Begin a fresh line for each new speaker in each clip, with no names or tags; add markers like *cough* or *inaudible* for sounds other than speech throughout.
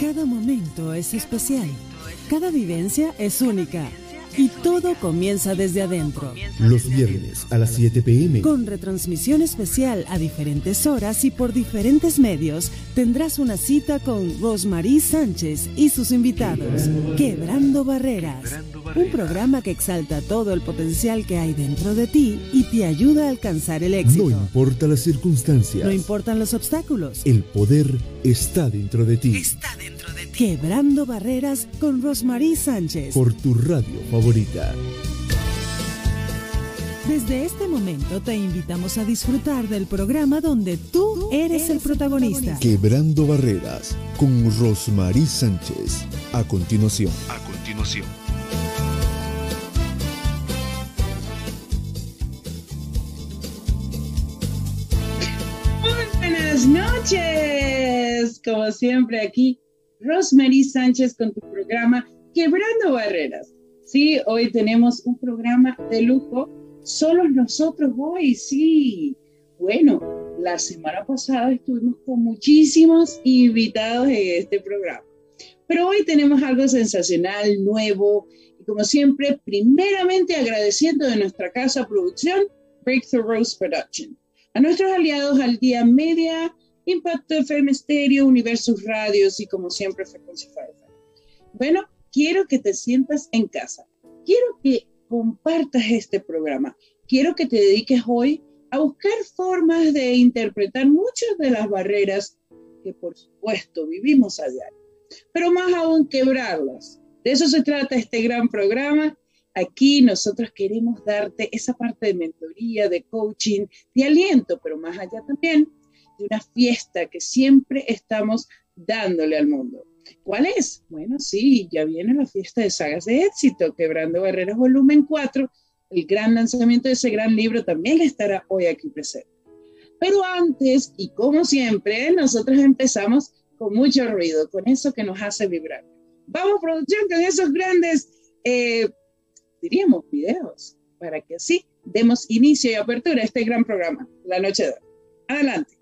Cada momento es especial. Cada vivencia es única. Y todo comienza desde adentro.
Los viernes a las 7 pm.
Con retransmisión especial a diferentes horas y por diferentes medios, tendrás una cita con Rosmarie Sánchez y sus invitados. Quebrando Barreras. Un programa que exalta todo el potencial que hay dentro de ti y te ayuda a alcanzar el éxito.
No importa las circunstancias.
No importan los obstáculos.
El poder está dentro de ti.
Está dentro de ti. Quebrando Barreras con Rosmarie Sánchez.
Por tu radio favorita.
Desde este momento te invitamos a disfrutar del programa donde tú eres el protagonista.
Quebrando Barreras con Rosmarie Sánchez. A continuación.
A continuación.
Muy buenas noches. Como siempre aquí, Rosemary Sánchez con tu programa Quebrando Barreras. Sí, hoy tenemos un programa de lujo. Solos nosotros hoy, sí. Bueno, la semana pasada estuvimos con muchísimos invitados en este programa. Pero hoy tenemos algo sensacional, nuevo. Y como siempre, primeramente agradeciendo de nuestra casa producción, Breakthrough Rose Production. A nuestros aliados al día media, Impacto FM Stereo, Universus Radios y como siempre Frequency Firefly. Bueno, quiero que te sientas en casa. Quiero que compartas este programa. Quiero que te dediques hoy a buscar formas de interpretar muchas de las barreras que por supuesto vivimos a diario, pero más aún quebrarlas. De eso se trata este gran programa. Aquí nosotros queremos darte esa parte de mentoría, de coaching, de aliento, pero más allá también de una fiesta que siempre estamos dándole al mundo. ¿Cuál es? Bueno, sí, ya viene la fiesta de sagas de éxito, Quebrando Barreras Volumen 4. El gran lanzamiento de ese gran libro también estará hoy aquí presente. Pero antes, y como siempre, nosotros empezamos con mucho ruido, con eso que nos hace vibrar. Vamos, producción, con esos grandes, eh, diríamos, videos, para que así demos inicio y apertura a este gran programa, La Noche de. Adelante.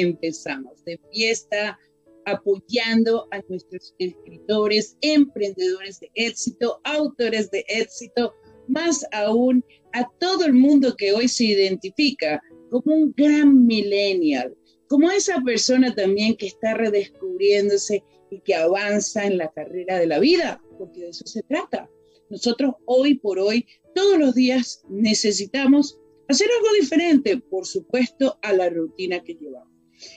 Empezamos, de fiesta, apoyando a nuestros escritores, emprendedores de éxito, autores de éxito, más aún a todo el mundo que hoy se identifica como un gran millennial, como esa persona también que está redescubriéndose y que avanza en la carrera de la vida, porque de eso se trata. Nosotros hoy por hoy, todos los días necesitamos hacer algo diferente, por supuesto, a la rutina que llevamos.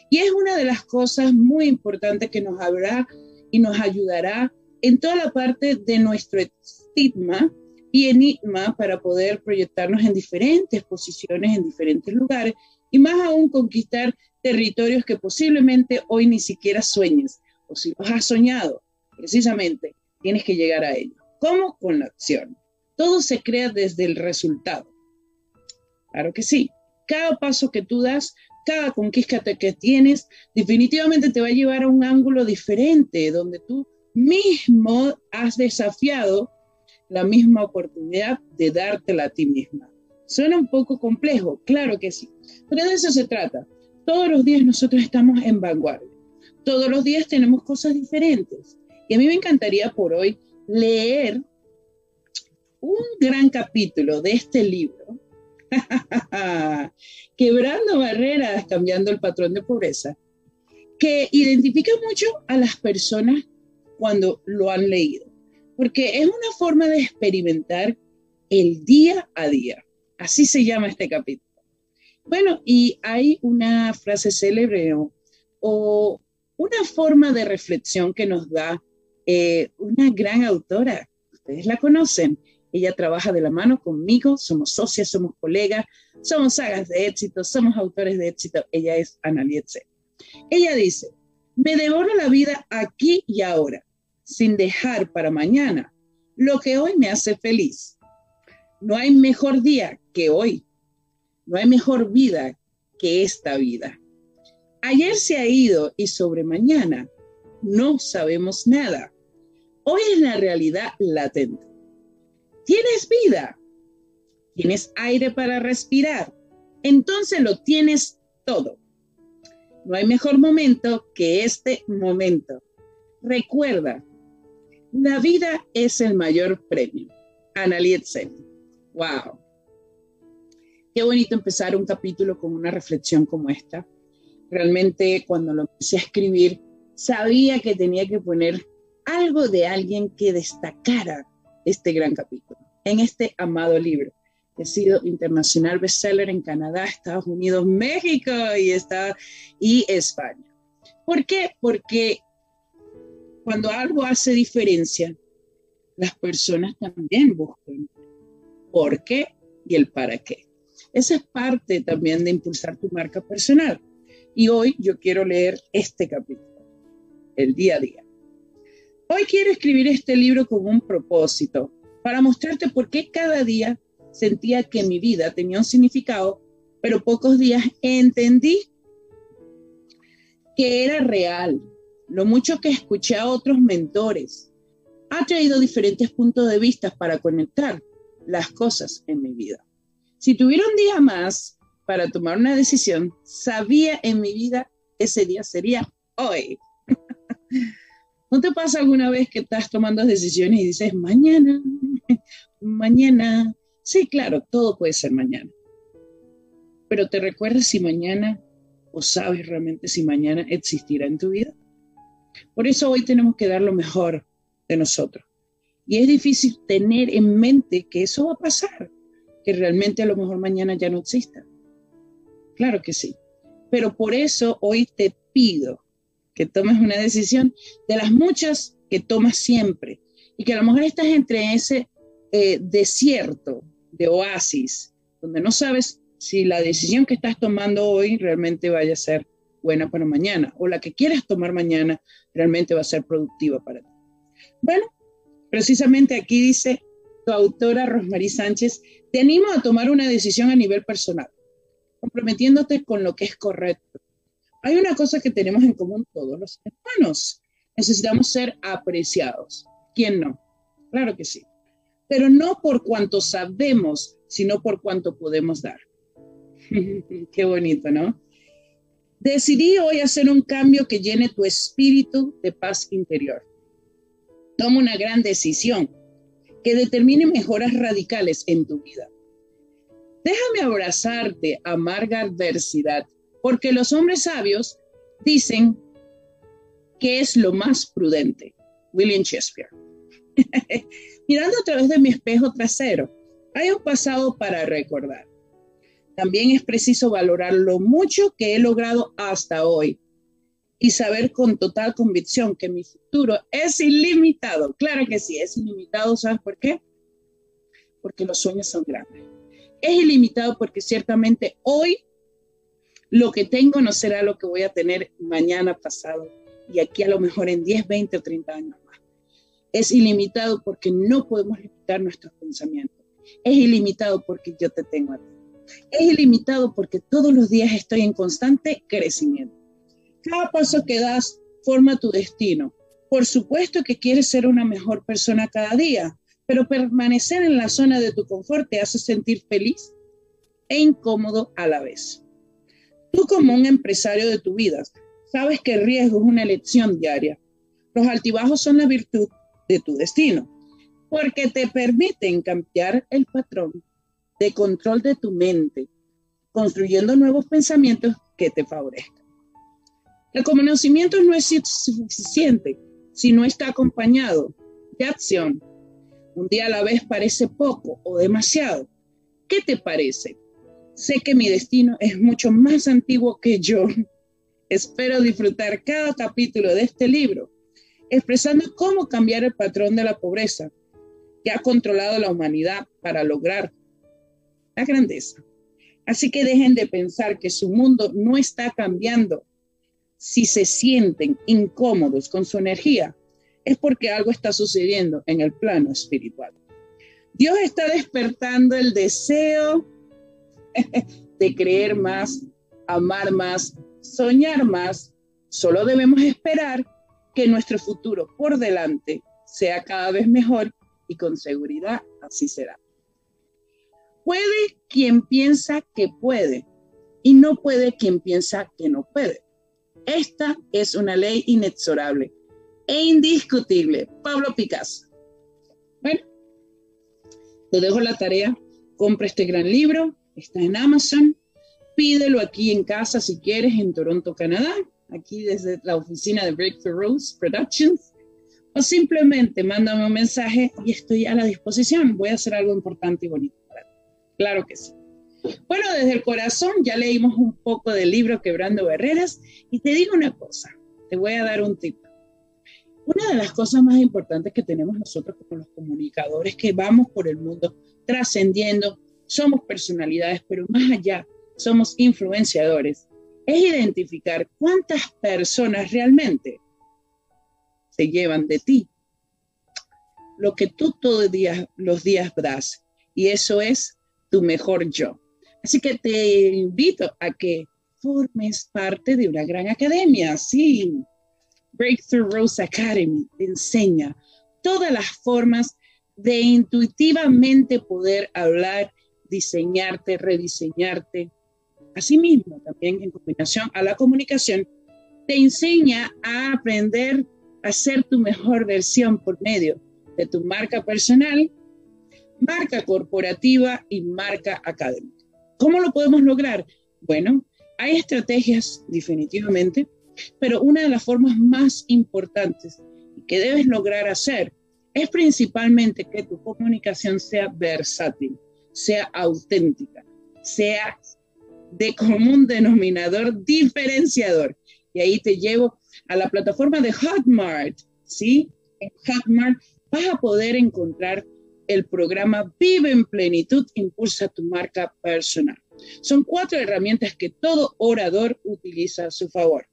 Y es una de las cosas muy importantes que nos habrá y nos ayudará en toda la parte de nuestro estigma y enigma para poder proyectarnos en diferentes posiciones, en diferentes lugares y más aún conquistar territorios que posiblemente hoy ni siquiera sueñes o si los has soñado, precisamente tienes que llegar a ello. ¿Cómo? Con la acción. Todo se crea desde el resultado. Claro que sí. Cada paso que tú das, cada conquista que tienes, definitivamente te va a llevar a un ángulo diferente, donde tú mismo has desafiado la misma oportunidad de dártela a ti misma. Suena un poco complejo, claro que sí, pero de eso se trata. Todos los días nosotros estamos en vanguardia. Todos los días tenemos cosas diferentes. Y a mí me encantaría por hoy leer un gran capítulo de este libro, *laughs* Quebrando barreras, cambiando el patrón de pobreza, que identifica mucho a las personas cuando lo han leído, porque es una forma de experimentar el día a día. Así se llama este capítulo. Bueno, y hay una frase célebre o, una forma de reflexión que nos da eh, una gran autora. Ustedes la conocen. Ella trabaja de la mano conmigo, somos socias, somos colegas, somos sagas de éxito, somos autores de éxito. Ella es Ana Ella dice, me devoro la vida aquí y ahora, sin dejar para mañana lo que hoy me hace feliz. No hay mejor día que hoy. No hay mejor vida que esta vida. Ayer se ha ido y sobre mañana no sabemos nada. Hoy es la realidad latente. Tienes vida, tienes aire para respirar, entonces lo tienes todo. No hay mejor momento que este momento. Recuerda, la vida es el mayor premio. Ana Wow. Qué bonito empezar un capítulo con una reflexión como esta. Realmente cuando lo empecé a escribir, sabía que tenía que poner algo de alguien que destacara este gran capítulo en este amado libro. que Ha sido internacional bestseller en Canadá, Estados Unidos, México y, está, y España. ¿Por qué? Porque cuando algo hace diferencia, las personas también buscan por qué y el para qué. Esa es parte también de impulsar tu marca personal. Y hoy yo quiero leer este capítulo, el día a día. Hoy quiero escribir este libro con un propósito, para mostrarte por qué cada día sentía que mi vida tenía un significado, pero pocos días entendí que era real. Lo mucho que escuché a otros mentores ha traído diferentes puntos de vista para conectar las cosas en mi vida. Si tuviera un día más para tomar una decisión, sabía en mi vida ese día sería hoy. *laughs* ¿No te pasa alguna vez que estás tomando decisiones y dices, mañana, mañana? Sí, claro, todo puede ser mañana. Pero ¿te recuerdas si mañana o sabes realmente si mañana existirá en tu vida? Por eso hoy tenemos que dar lo mejor de nosotros. Y es difícil tener en mente que eso va a pasar, que realmente a lo mejor mañana ya no exista. Claro que sí. Pero por eso hoy te pido que tomes una decisión de las muchas que tomas siempre y que a lo mejor estás entre ese eh, desierto de oasis donde no sabes si la decisión que estás tomando hoy realmente vaya a ser buena para mañana o la que quieras tomar mañana realmente va a ser productiva para ti. Bueno, precisamente aquí dice tu autora Rosmarie Sánchez, te animo a tomar una decisión a nivel personal, comprometiéndote con lo que es correcto, hay una cosa que tenemos en común todos los hermanos. Necesitamos ser apreciados. ¿Quién no? Claro que sí. Pero no por cuanto sabemos, sino por cuanto podemos dar. *laughs* Qué bonito, ¿no? Decidí hoy hacer un cambio que llene tu espíritu de paz interior. Toma una gran decisión que determine mejoras radicales en tu vida. Déjame abrazarte, amarga adversidad porque los hombres sabios dicen que es lo más prudente. William Shakespeare. *laughs* Mirando a través de mi espejo trasero, hay un pasado para recordar. También es preciso valorar lo mucho que he logrado hasta hoy y saber con total convicción que mi futuro es ilimitado. Claro que sí, es ilimitado. ¿Sabes por qué? porque los sueños son grandes. Es ilimitado porque ciertamente hoy lo que tengo no será lo que voy a tener mañana pasado y aquí a lo mejor en 10, 20 o 30 años más. Es ilimitado porque no podemos limitar nuestros pensamientos. Es ilimitado porque yo te tengo a ti. Es ilimitado porque todos los días estoy en constante crecimiento. Cada paso que das forma tu destino. Por supuesto que quieres ser una mejor persona cada día, pero permanecer en la zona de tu confort te hace sentir feliz e incómodo a la vez. Tú como un empresario de tu vida, sabes que el riesgo es una elección diaria. Los altibajos son la virtud de tu destino, porque te permiten cambiar el patrón de control de tu mente, construyendo nuevos pensamientos que te favorezcan. El conocimiento no es suficiente si no está acompañado de acción. Un día a la vez parece poco o demasiado. ¿Qué te parece? Sé que mi destino es mucho más antiguo que yo. Espero disfrutar cada capítulo de este libro, expresando cómo cambiar el patrón de la pobreza que ha controlado la humanidad para lograr la grandeza. Así que dejen de pensar que su mundo no está cambiando. Si se sienten incómodos con su energía, es porque algo está sucediendo en el plano espiritual. Dios está despertando el deseo *laughs* de creer más, amar más, soñar más. Solo debemos esperar que nuestro futuro por delante sea cada vez mejor y con seguridad así será. Puede quien piensa que puede y no puede quien piensa que no puede. Esta es una ley inexorable e indiscutible. Pablo Picasso. Bueno, te dejo la tarea. Compra este gran libro. Está en Amazon. Pídelo aquí en casa si quieres en Toronto, Canadá. Aquí desde la oficina de Breakthrough Rose Productions. O simplemente mándame un mensaje y estoy a la disposición. Voy a hacer algo importante y bonito. Claro que sí. Bueno, desde el corazón ya leímos un poco del libro Quebrando Barreras y te digo una cosa, te voy a dar un tip. Una de las cosas más importantes que tenemos nosotros como los comunicadores que vamos por el mundo trascendiendo, somos personalidades, pero más allá, somos influenciadores, es identificar cuántas personas realmente se llevan de ti, lo que tú todos los días das. Y eso es tu mejor yo. Así que te invito a que formes parte de una gran academia, sí. Breakthrough Rose Academy te enseña todas las formas de intuitivamente poder hablar, diseñarte, rediseñarte. Asimismo, también en combinación a la comunicación, te enseña a aprender a ser tu mejor versión por medio de tu marca personal marca corporativa y marca académica. ¿Cómo lo podemos lograr? Bueno, hay estrategias definitivamente, pero una de las formas más importantes que debes lograr hacer es principalmente que tu comunicación sea versátil, sea auténtica, sea de común denominador diferenciador. Y ahí te llevo a la plataforma de Hotmart, ¿sí? En Hotmart vas a poder encontrar el programa Vive en Plenitud impulsa tu marca personal. Son cuatro herramientas que todo orador utiliza a su favor.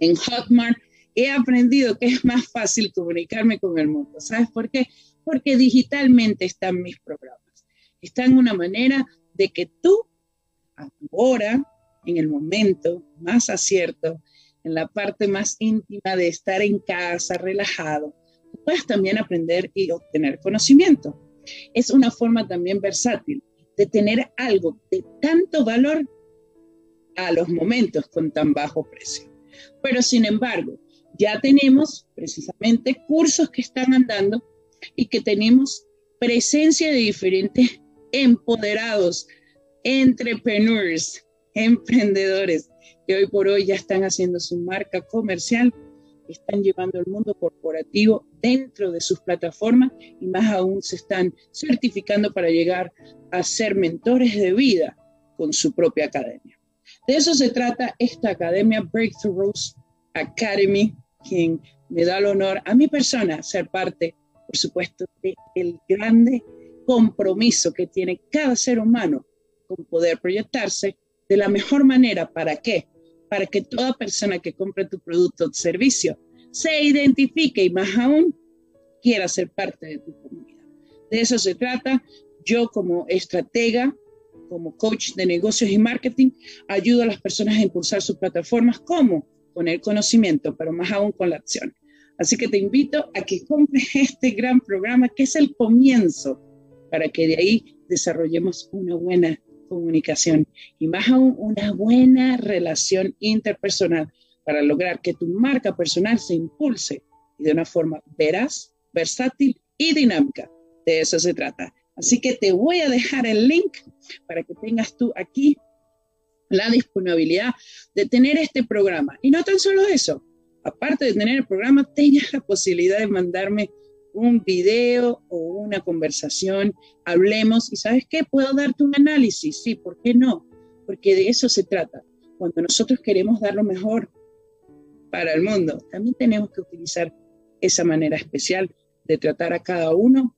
En Hotmart he aprendido que es más fácil comunicarme con el mundo. ¿Sabes por qué? Porque digitalmente están mis programas. Están una manera de que tú, ahora, en el momento más acierto, en la parte más íntima de estar en casa, relajado, puedes también aprender y obtener conocimiento. Es una forma también versátil de tener algo de tanto valor a los momentos con tan bajo precio. Pero sin embargo, ya tenemos precisamente cursos que están andando y que tenemos presencia de diferentes empoderados, entrepreneurs, emprendedores, que hoy por hoy ya están haciendo su marca comercial están llevando el mundo corporativo dentro de sus plataformas y más aún se están certificando para llegar a ser mentores de vida con su propia academia. De eso se trata esta academia Breakthroughs Academy, quien me da el honor a mi persona ser parte, por supuesto, del grande compromiso que tiene cada ser humano con poder proyectarse de la mejor manera. ¿Para qué? Para que toda persona que compre tu producto o servicio se identifique y más aún quiera ser parte de tu comunidad. De eso se trata. Yo como estratega, como coach de negocios y marketing, ayudo a las personas a impulsar sus plataformas. ¿Cómo? Con el conocimiento, pero más aún con la acción. Así que te invito a que compres este gran programa que es el comienzo para que de ahí desarrollemos una buena comunicación y más aún una buena relación interpersonal para lograr que tu marca personal se impulse y de una forma veraz, versátil y dinámica. De eso se trata. Así que te voy a dejar el link para que tengas tú aquí la disponibilidad de tener este programa. Y no tan solo eso, aparte de tener el programa, tengas la posibilidad de mandarme un video o una conversación, hablemos y sabes qué, puedo darte un análisis, sí, ¿por qué no? Porque de eso se trata. Cuando nosotros queremos dar lo mejor para el mundo, también tenemos que utilizar esa manera especial de tratar a cada uno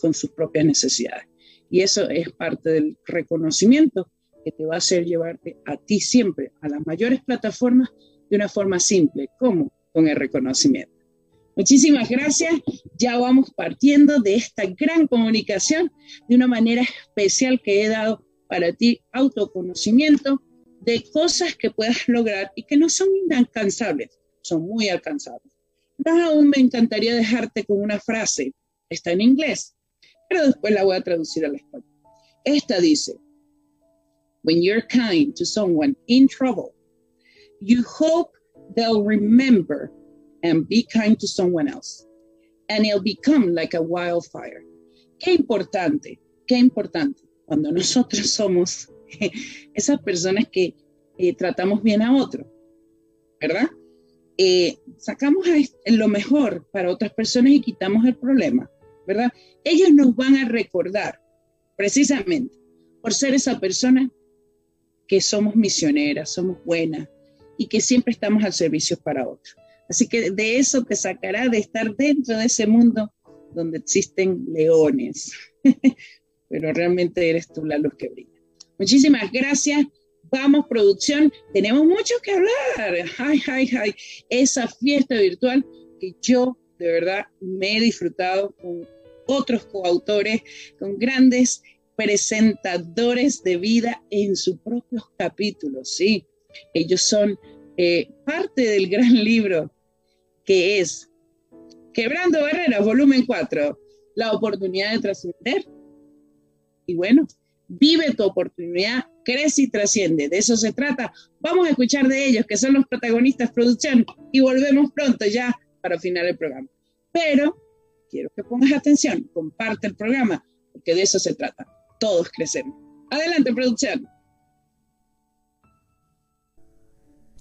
con sus propias necesidades. Y eso es parte del reconocimiento que te va a hacer llevarte a ti siempre a las mayores plataformas de una forma simple. ¿Cómo? Con el reconocimiento. Muchísimas gracias. Ya vamos partiendo de esta gran comunicación de una manera especial que he dado para ti autoconocimiento de cosas que puedas lograr y que no son inalcanzables, son muy alcanzables. Más aún me encantaría dejarte con una frase, está en inglés, pero después la voy a traducir al español. Esta dice, When you're kind to someone in trouble, you hope they'll remember and be kind to someone else. And it'll become like a wildfire. Qué importante, qué importante cuando nosotros *laughs* somos esas personas que eh, tratamos bien a otro, ¿verdad? Eh, sacamos lo mejor para otras personas y quitamos el problema, ¿verdad? Ellos nos van a recordar precisamente por ser esa persona que somos misioneras, somos buenas y que siempre estamos al servicio para otros. Así que de eso te sacará de estar dentro de ese mundo donde existen leones, *laughs* pero realmente eres tú la luz que brilla. Muchísimas gracias. Vamos, producción. Tenemos mucho que hablar. Ay, ay, ay. Esa fiesta virtual que yo de verdad me he disfrutado con otros coautores, con grandes presentadores de vida en sus propios capítulos, ¿sí? Ellos son eh, parte del gran libro que es Quebrando Barreras, volumen 4, la oportunidad de trascender. Y bueno, vive tu oportunidad, crece y trasciende. De eso se trata. Vamos a escuchar de ellos, que son los protagonistas producción, y volvemos pronto ya para final el programa. Pero quiero que pongas atención, comparte el programa, porque de eso se trata. Todos crecemos. Adelante, producción.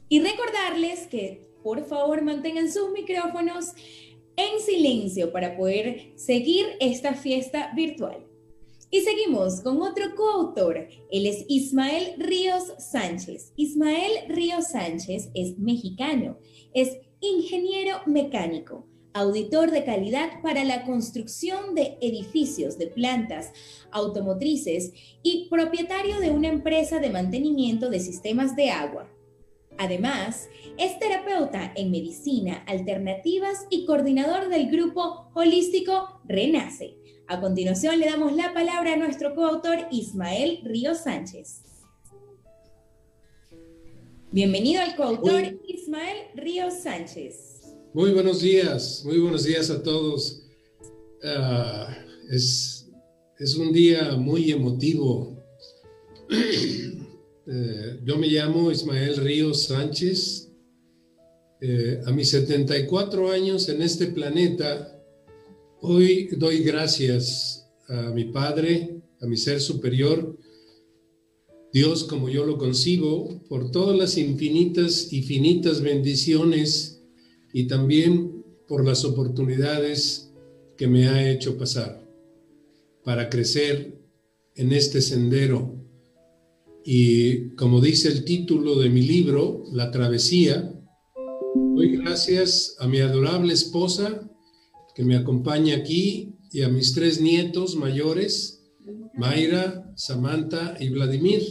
Y recordarles que por favor mantengan sus micrófonos en silencio para poder seguir esta fiesta virtual. Y seguimos con otro coautor. Él es Ismael Ríos Sánchez. Ismael Ríos Sánchez es mexicano, es ingeniero mecánico, auditor de calidad para la construcción de edificios de plantas automotrices y propietario de una empresa de mantenimiento de sistemas de agua. Además, es terapeuta en medicina, alternativas y coordinador del grupo holístico Renace. A continuación le damos la palabra a nuestro coautor Ismael Ríos Sánchez. Bienvenido al coautor Ismael Ríos Sánchez.
Muy buenos días, muy buenos días a todos. Ah, es, es un día muy emotivo. *clears throat* Eh, yo me llamo Ismael Ríos Sánchez. Eh, a mis 74 años en este planeta, hoy doy gracias a mi Padre, a mi Ser Superior, Dios como yo lo concibo, por todas las infinitas y finitas bendiciones y también por las oportunidades que me ha hecho pasar para crecer en este sendero y como dice el título de mi libro, La Travesía, doy gracias a mi adorable esposa que me acompaña aquí y a mis tres nietos mayores, Mayra, Samantha y Vladimir,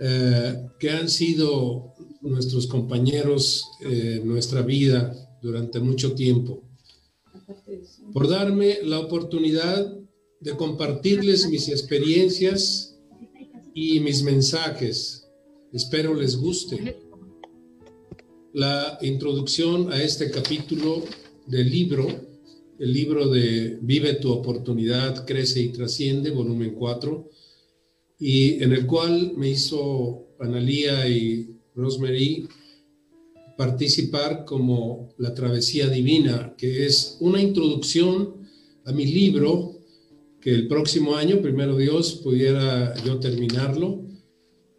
eh, que han sido nuestros compañeros en nuestra vida durante mucho tiempo, por darme la oportunidad de compartirles mis experiencias y mis mensajes. Espero les guste. La introducción a este capítulo del libro, el libro de Vive tu oportunidad, crece y trasciende, volumen 4, y en el cual me hizo Analía y Rosemary participar como La Travesía Divina, que es una introducción a mi libro el próximo año, primero Dios, pudiera yo terminarlo.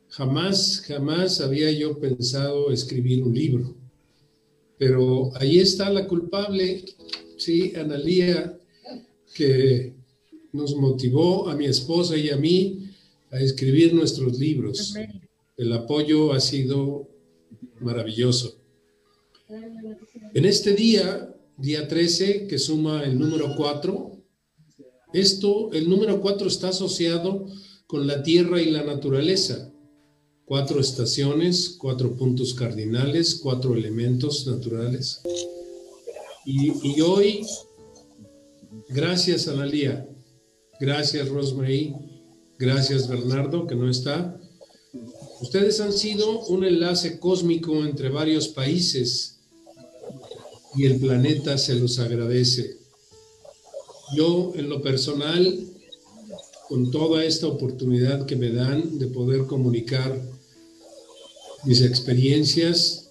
Jamás, jamás había yo pensado escribir un libro. Pero ahí está la culpable, sí, Analía, que nos motivó a mi esposa y a mí a escribir nuestros libros. El apoyo ha sido maravilloso. En este día, día 13, que suma el número 4, esto, el número 4 está asociado con la tierra y la naturaleza. Cuatro estaciones, cuatro puntos cardinales, cuatro elementos naturales. Y, hoy, gracias Analia, gracias Rosemary, gracias Bernardo, que no está. Ustedes han sido un enlace cósmico entre varios países y el planeta se los agradece. Yo en lo personal, con toda esta oportunidad que me dan de poder comunicar mis experiencias,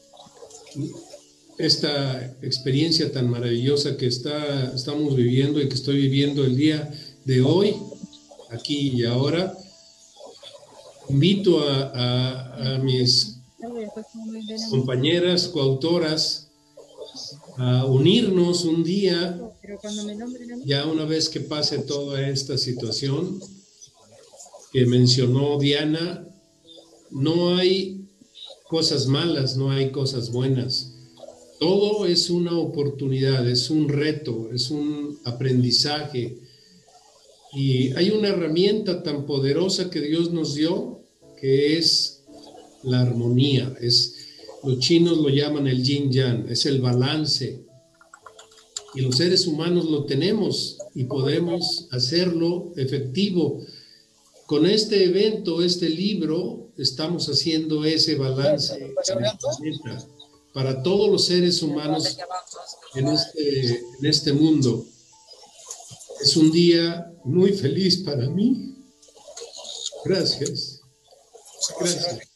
esta experiencia tan maravillosa que está, estamos viviendo y que estoy viviendo el día de hoy, aquí y ahora, invito a, a mis compañeras coautoras a unirnos un día, ya una vez que pase toda esta situación que mencionó Diana, no hay cosas malas, no hay cosas buenas. Todo es una oportunidad, es un reto, es un aprendizaje. Y hay una herramienta tan poderosa que Dios nos dio, que es la armonía, es los chinos lo llaman el yin yang, es el balance. Y los seres humanos lo tenemos y podemos hacerlo efectivo. Con este evento, este libro, estamos haciendo ese balance para todos los seres humanos en este, en este mundo. Es un día muy feliz para mí. Gracias. Gracias.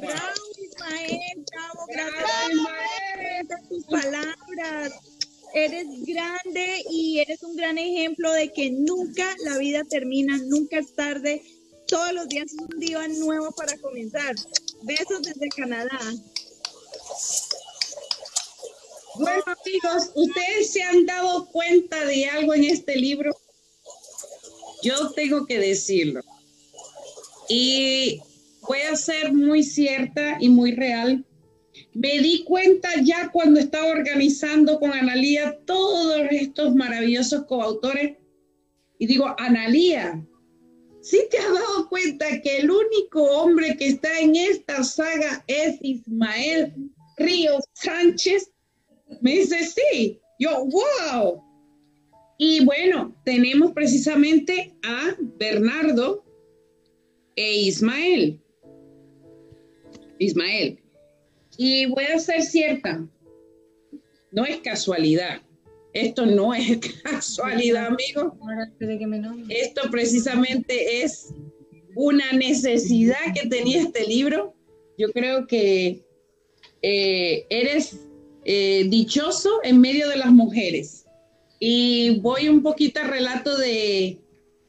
Bravo, Ismael, bravo, gracias por tus palabras. Eres grande y eres un gran ejemplo de que nunca la vida termina, nunca es tarde. Todos los días es un día nuevo para comenzar. Besos desde Canadá.
Bueno, amigos, ¿ustedes se han dado cuenta de algo en este libro? Yo tengo que decirlo. Y voy a ser muy cierta y muy real. Me di cuenta ya cuando estaba organizando con Analía todos estos maravillosos coautores y digo, Analía, ¿sí te has dado cuenta que el único hombre que está en esta saga es Ismael Ríos Sánchez? Me dice, sí. Yo, wow. Y bueno, tenemos precisamente a Bernardo e Ismael. Ismael. Y voy a ser cierta, no es casualidad. Esto no es *laughs* casualidad, amigo. Esto precisamente es una necesidad que tenía este libro. Yo creo que eh, eres eh, dichoso en medio de las mujeres. Y voy un poquito al relato de,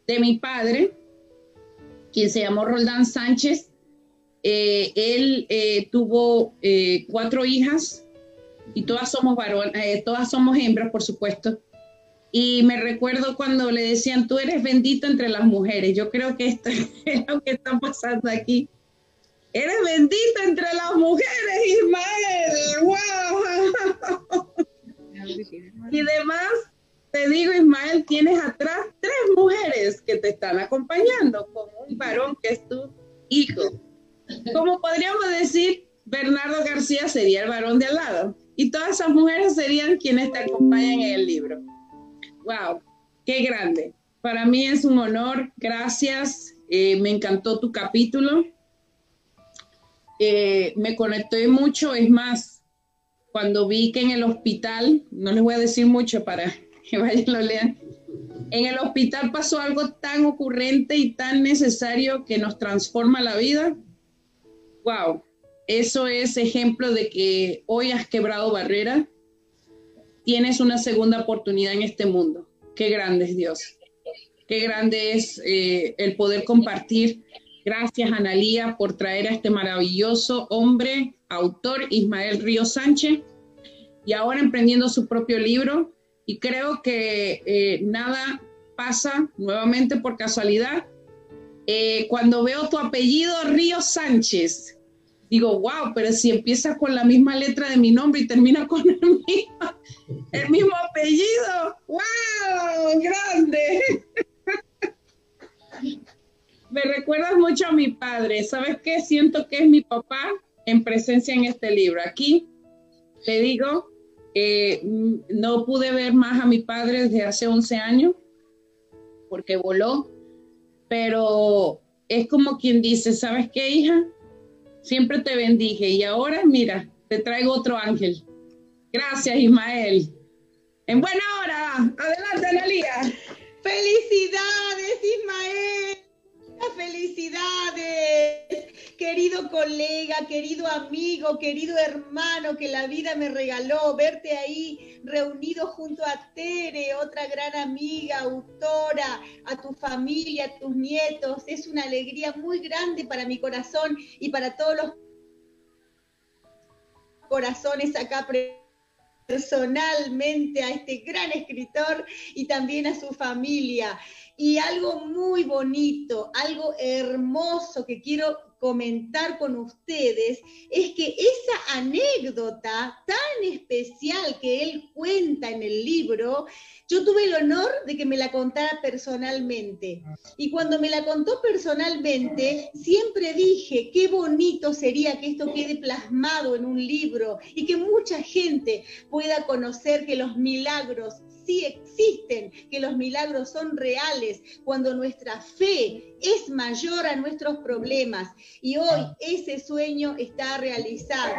de mi padre, quien se llamó Roldán Sánchez, eh, él eh, tuvo eh, cuatro hijas y todas somos varones, todas somos hembras, por supuesto. Y me recuerdo cuando le decían, tú eres bendito entre las mujeres. Yo creo que esto *laughs* es lo que está pasando aquí. Eres bendito entre las mujeres, Ismael. ¡Wow! *laughs* Y además, te digo, Ismael, tienes atrás tres mujeres que te están acompañando, como un varón que es tu hijo. Como podríamos decir, Bernardo García sería el varón de al lado. Y todas esas mujeres serían quienes te acompañan en el libro. ¡Wow! ¡Qué grande! Para mí es un honor. Gracias. Eh, me encantó tu capítulo. Eh, me conecté mucho. Es más, cuando vi que en el hospital, no les voy a decir mucho para *laughs* que vayan y lo lean, en el hospital pasó algo tan ocurrente y tan necesario que nos transforma la vida. ¡Wow! Eso es ejemplo de que hoy has quebrado barreras. Tienes una segunda oportunidad en este mundo. Qué grande es Dios. Qué grande es eh, el poder compartir. Gracias, Analía, por traer a este maravilloso hombre, autor Ismael Río Sánchez, y ahora emprendiendo su propio libro. Y creo que eh, nada pasa nuevamente por casualidad. Eh, cuando veo tu apellido, Río Sánchez, digo, wow, pero si empieza con la misma letra de mi nombre y termina con el mismo, el mismo apellido, wow, grande. *laughs* Me recuerdas mucho a mi padre. ¿Sabes qué? Siento que es mi papá en presencia en este libro. Aquí te digo, eh, no pude ver más a mi padre desde hace 11 años porque voló, pero es como quien dice, ¿sabes qué, hija? Siempre te bendije y ahora, mira, te traigo otro ángel. Gracias, Ismael. En buena hora. Adelante, Analia.
Felicidades, Ismael. Felicidades, querido colega, querido amigo, querido hermano que la vida me regaló, verte ahí reunido junto a Tere, otra gran amiga, autora, a tu familia, a tus nietos. Es una alegría muy grande para mi corazón y para todos los corazones acá personalmente a este gran escritor y también a su familia. Y algo muy bonito, algo hermoso que quiero comentar con ustedes es que esa anécdota tan especial que él cuenta en el libro, yo tuve el honor de que me la contara personalmente. Y cuando me la contó personalmente, siempre dije, qué bonito sería que esto quede plasmado en un libro y que mucha gente pueda conocer que los milagros sí existen, que los milagros son reales, cuando nuestra fe es mayor a nuestros problemas. Y hoy ah. ese sueño está realizado.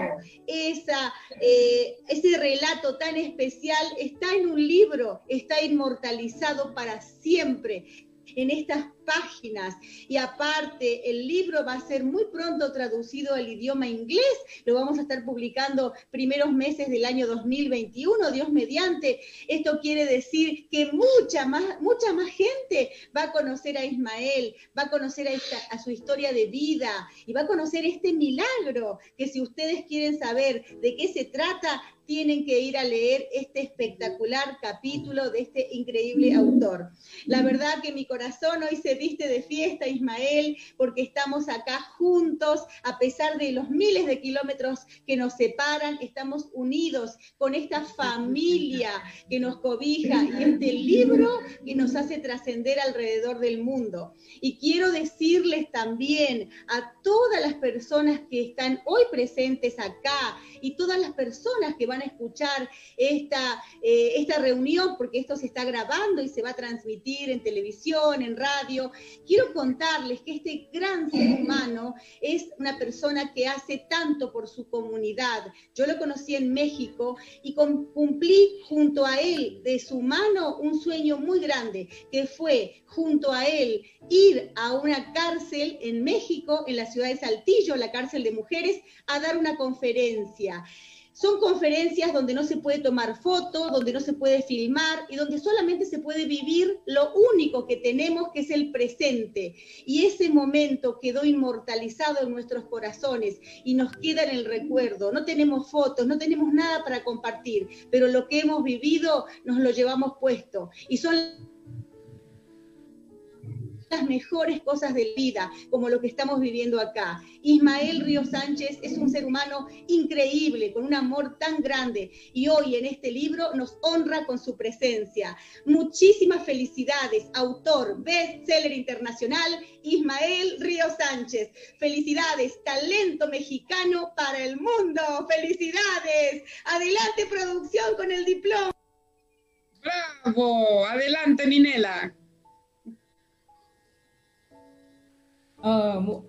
Esa, eh, ese relato tan especial está en un libro, está inmortalizado para siempre en estas páginas. Y aparte, el libro va a ser muy pronto traducido al idioma inglés. Lo vamos a estar publicando primeros meses del año 2021, Dios mediante. Esto quiere decir que mucha más, mucha más gente va a conocer a Ismael, va a conocer a, a su historia de vida y va a conocer este milagro que si ustedes quieren saber de qué se trata, tienen que ir a leer este espectacular capítulo de este increíble autor. La verdad que mi corazón hoy se viste de fiesta, Ismael, porque estamos acá juntos, a pesar de los miles de kilómetros que nos separan, estamos unidos con esta familia que nos cobija y este libro que nos hace trascender alrededor del mundo. Y quiero decirles también a todas las personas que están hoy presentes acá y todas las personas que van a escuchar esta, eh, esta reunión, porque esto se está grabando y se va a transmitir en televisión, en radio. Quiero contarles que este gran ser *clears throat* humano es una persona que hace tanto por su comunidad. Yo lo conocí en México y cumplí junto a él, de su mano, un sueño muy grande, que fue junto a él ir a una cárcel en México, en la ciudad de Saltillo, la cárcel de mujeres, a dar una conferencia. Son conferencias donde no se puede tomar fotos, donde no se puede filmar y donde solamente se puede vivir lo único que tenemos, que es el presente. Y ese momento quedó inmortalizado en nuestros corazones y nos queda en el recuerdo. No tenemos fotos, no tenemos nada para compartir, pero lo que hemos vivido nos lo llevamos puesto. Y son las mejores cosas de vida, como lo que estamos viviendo acá. Ismael Río Sánchez es un ser humano increíble, con un amor tan grande, y hoy en este libro nos honra con su presencia. Muchísimas felicidades, autor, bestseller internacional, Ismael Río Sánchez. Felicidades, talento mexicano para el mundo. Felicidades. Adelante, producción, con el diploma.
Bravo, adelante, Ninela.
Oh,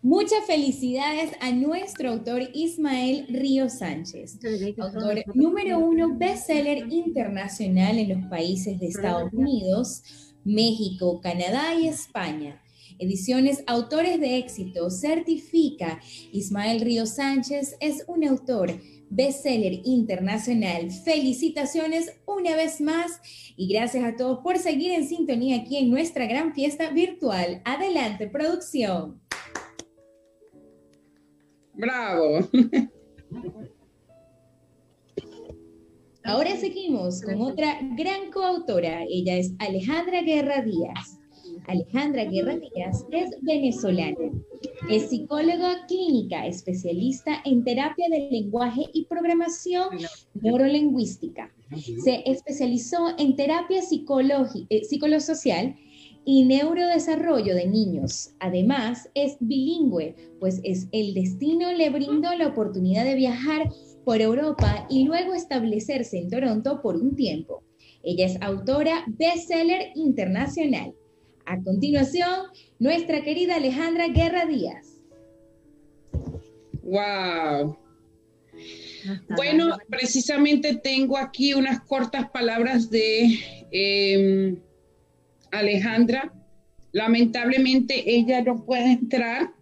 muchas felicidades a nuestro autor Ismael Río Sánchez, autor número uno bestseller internacional en los países de Estados Unidos, México, Canadá y España. Ediciones Autores de Éxito certifica Ismael Río Sánchez es un autor bestseller internacional. Felicitaciones una vez más y gracias a todos por seguir en sintonía aquí en nuestra gran fiesta virtual. Adelante, producción.
Bravo.
Ahora seguimos con otra gran coautora. Ella es Alejandra Guerra Díaz. Alejandra Guerra Díaz es venezolana. Es psicóloga clínica, especialista en terapia del lenguaje y programación neurolingüística. Se especializó en terapia eh, psicolosocial y neurodesarrollo de niños. Además, es bilingüe, pues es el destino le brindó la oportunidad de viajar por Europa y luego establecerse en Toronto por un tiempo. Ella es autora bestseller internacional. A continuación, nuestra querida Alejandra Guerra Díaz.
Wow. Bueno, precisamente tengo aquí unas cortas palabras de em, Alejandra. Lamentablemente ella no puede entrar,